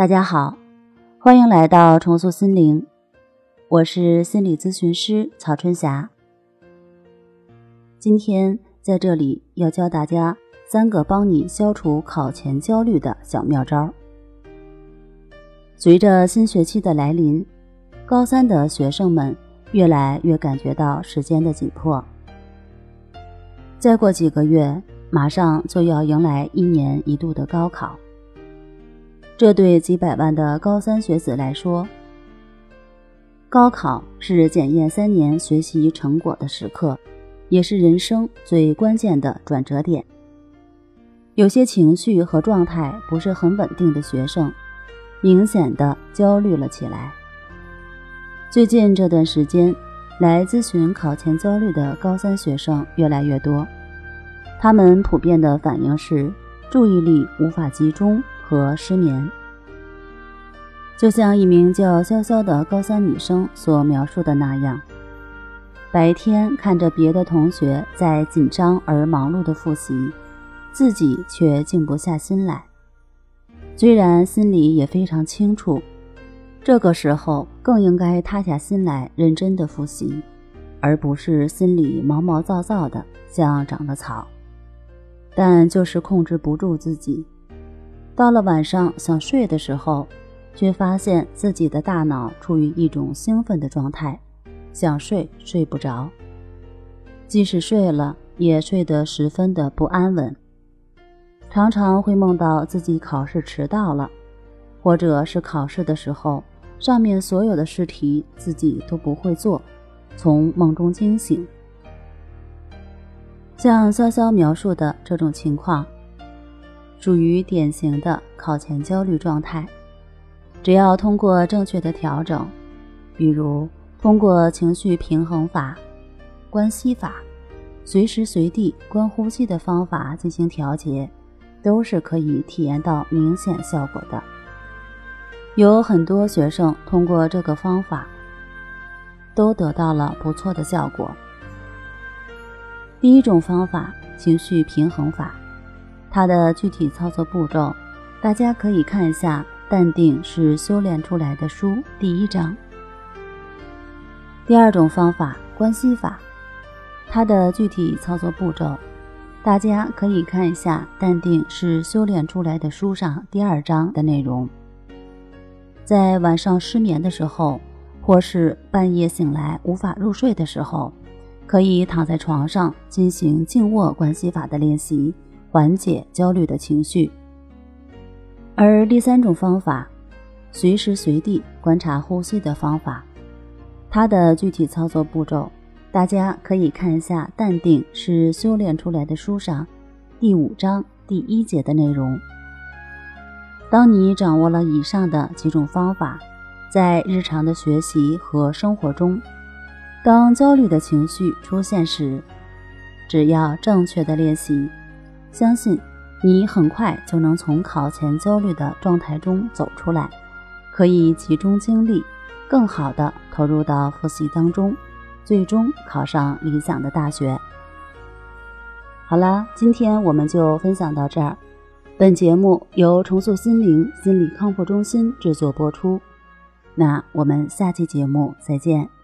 大家好，欢迎来到重塑心灵，我是心理咨询师曹春霞。今天在这里要教大家三个帮你消除考前焦虑的小妙招。随着新学期的来临，高三的学生们越来越感觉到时间的紧迫。再过几个月，马上就要迎来一年一度的高考。这对几百万的高三学子来说，高考是检验三年学习成果的时刻，也是人生最关键的转折点。有些情绪和状态不是很稳定的学生，明显的焦虑了起来。最近这段时间，来咨询考前焦虑的高三学生越来越多，他们普遍的反应是注意力无法集中和失眠。就像一名叫潇潇的高三女生所描述的那样，白天看着别的同学在紧张而忙碌的复习，自己却静不下心来。虽然心里也非常清楚。这个时候更应该塌下心来认真的复习，而不是心里毛毛躁躁的像长了草。但就是控制不住自己，到了晚上想睡的时候，却发现自己的大脑处于一种兴奋的状态，想睡睡不着。即使睡了，也睡得十分的不安稳，常常会梦到自己考试迟到了，或者是考试的时候。上面所有的试题自己都不会做，从梦中惊醒。像潇潇描述的这种情况，属于典型的考前焦虑状态。只要通过正确的调整，比如通过情绪平衡法、关系法、随时随地观呼吸的方法进行调节，都是可以体验到明显效果的。有很多学生通过这个方法，都得到了不错的效果。第一种方法，情绪平衡法，它的具体操作步骤，大家可以看一下《淡定是修炼出来的书》第一章。第二种方法，关系法，它的具体操作步骤，大家可以看一下《淡定是修炼出来的书》上第二章的内容。在晚上失眠的时候，或是半夜醒来无法入睡的时候，可以躺在床上进行静卧关系法的练习，缓解焦虑的情绪。而第三种方法，随时随地观察呼吸的方法，它的具体操作步骤，大家可以看一下《淡定是修炼出来的》书上第五章第一节的内容。当你掌握了以上的几种方法，在日常的学习和生活中，当焦虑的情绪出现时，只要正确的练习，相信你很快就能从考前焦虑的状态中走出来，可以集中精力，更好的投入到复习当中，最终考上理想的大学。好了，今天我们就分享到这儿。本节目由重塑心灵心理康复中心制作播出，那我们下期节目再见。